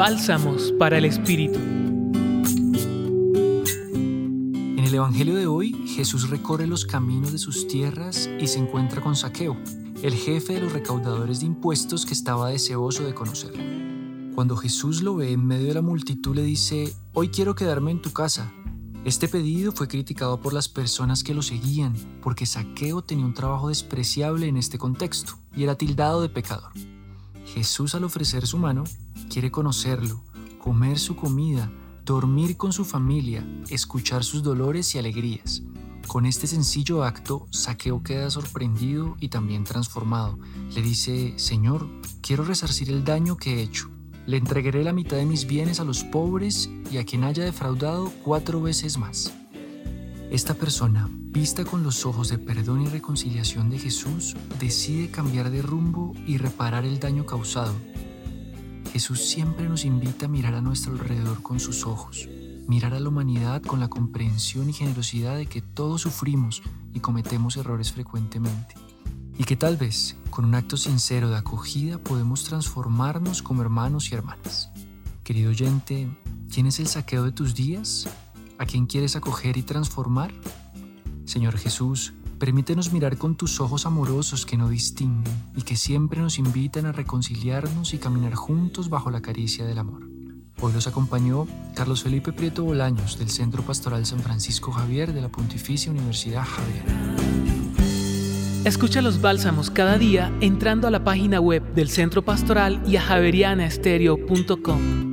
Bálsamos para el Espíritu. En el Evangelio de hoy, Jesús recorre los caminos de sus tierras y se encuentra con Saqueo, el jefe de los recaudadores de impuestos que estaba deseoso de conocerlo. Cuando Jesús lo ve en medio de la multitud le dice, hoy quiero quedarme en tu casa. Este pedido fue criticado por las personas que lo seguían porque Saqueo tenía un trabajo despreciable en este contexto y era tildado de pecador. Jesús al ofrecer su mano quiere conocerlo, comer su comida, dormir con su familia, escuchar sus dolores y alegrías. Con este sencillo acto, Saqueo queda sorprendido y también transformado. Le dice, Señor, quiero resarcir el daño que he hecho. Le entregaré la mitad de mis bienes a los pobres y a quien haya defraudado cuatro veces más. Esta persona, vista con los ojos de perdón y reconciliación de Jesús, decide cambiar de rumbo y reparar el daño causado. Jesús siempre nos invita a mirar a nuestro alrededor con sus ojos, mirar a la humanidad con la comprensión y generosidad de que todos sufrimos y cometemos errores frecuentemente y que tal vez con un acto sincero de acogida podemos transformarnos como hermanos y hermanas. Querido oyente, ¿quién es el saqueo de tus días? ¿A quién quieres acoger y transformar? Señor Jesús, permítenos mirar con tus ojos amorosos que no distinguen y que siempre nos invitan a reconciliarnos y caminar juntos bajo la caricia del amor. Hoy los acompañó Carlos Felipe Prieto Bolaños del Centro Pastoral San Francisco Javier de la Pontificia Universidad Javier. Escucha los bálsamos cada día entrando a la página web del Centro Pastoral y a javerianaestereo.com.